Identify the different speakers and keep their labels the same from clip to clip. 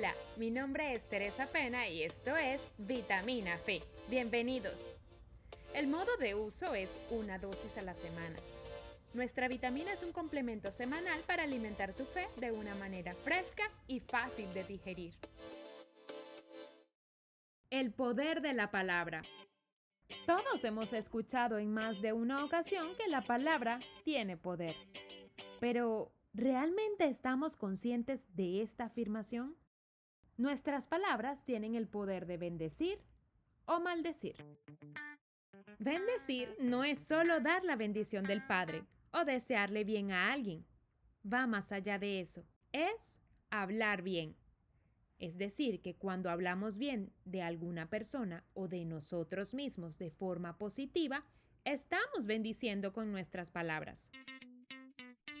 Speaker 1: Hola, mi nombre es Teresa Pena y esto es Vitamina Fe. Bienvenidos. El modo de uso es una dosis a la semana. Nuestra vitamina es un complemento semanal para alimentar tu fe de una manera fresca y fácil de digerir. El poder de la palabra. Todos hemos escuchado en más de una ocasión que la palabra tiene poder. Pero, ¿realmente estamos conscientes de esta afirmación? Nuestras palabras tienen el poder de bendecir o maldecir. Bendecir no es solo dar la bendición del Padre o desearle bien a alguien. Va más allá de eso. Es hablar bien. Es decir, que cuando hablamos bien de alguna persona o de nosotros mismos de forma positiva, estamos bendiciendo con nuestras palabras.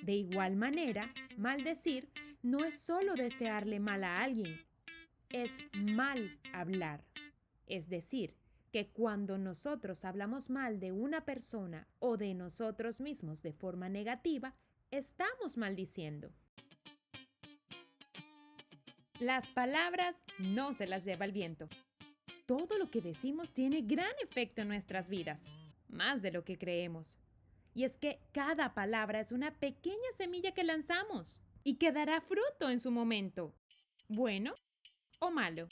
Speaker 1: De igual manera, maldecir no es solo desearle mal a alguien, es mal hablar. Es decir, que cuando nosotros hablamos mal de una persona o de nosotros mismos de forma negativa, estamos maldiciendo. Las palabras no se las lleva el viento. Todo lo que decimos tiene gran efecto en nuestras vidas, más de lo que creemos. Y es que cada palabra es una pequeña semilla que lanzamos y que dará fruto en su momento. Bueno o malo.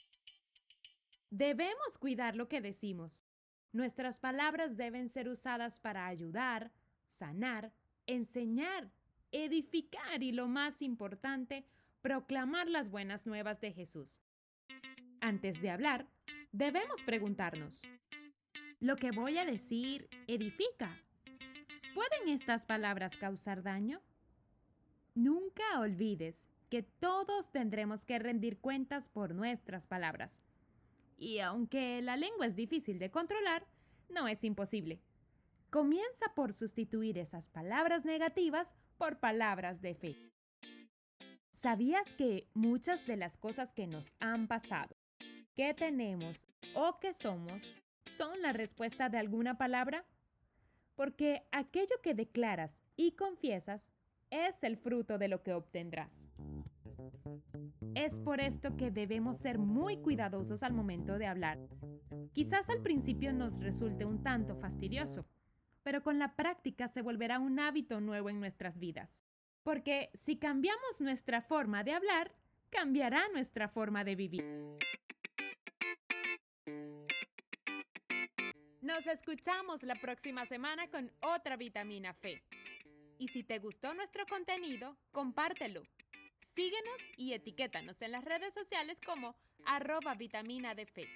Speaker 1: Debemos cuidar lo que decimos. Nuestras palabras deben ser usadas para ayudar, sanar, enseñar, edificar y, lo más importante, proclamar las buenas nuevas de Jesús. Antes de hablar, debemos preguntarnos, ¿lo que voy a decir edifica? ¿Pueden estas palabras causar daño? Nunca olvides que todos tendremos que rendir cuentas por nuestras palabras. Y aunque la lengua es difícil de controlar, no es imposible. Comienza por sustituir esas palabras negativas por palabras de fe. ¿Sabías que muchas de las cosas que nos han pasado, que tenemos o que somos, son la respuesta de alguna palabra? Porque aquello que declaras y confiesas es el fruto de lo que obtendrás. Es por esto que debemos ser muy cuidadosos al momento de hablar. Quizás al principio nos resulte un tanto fastidioso, pero con la práctica se volverá un hábito nuevo en nuestras vidas. Porque si cambiamos nuestra forma de hablar, cambiará nuestra forma de vivir. Nos escuchamos la próxima semana con otra vitamina Fe. Y si te gustó nuestro contenido, compártelo. Síguenos y etiquétanos en las redes sociales como arroba vitamina fe.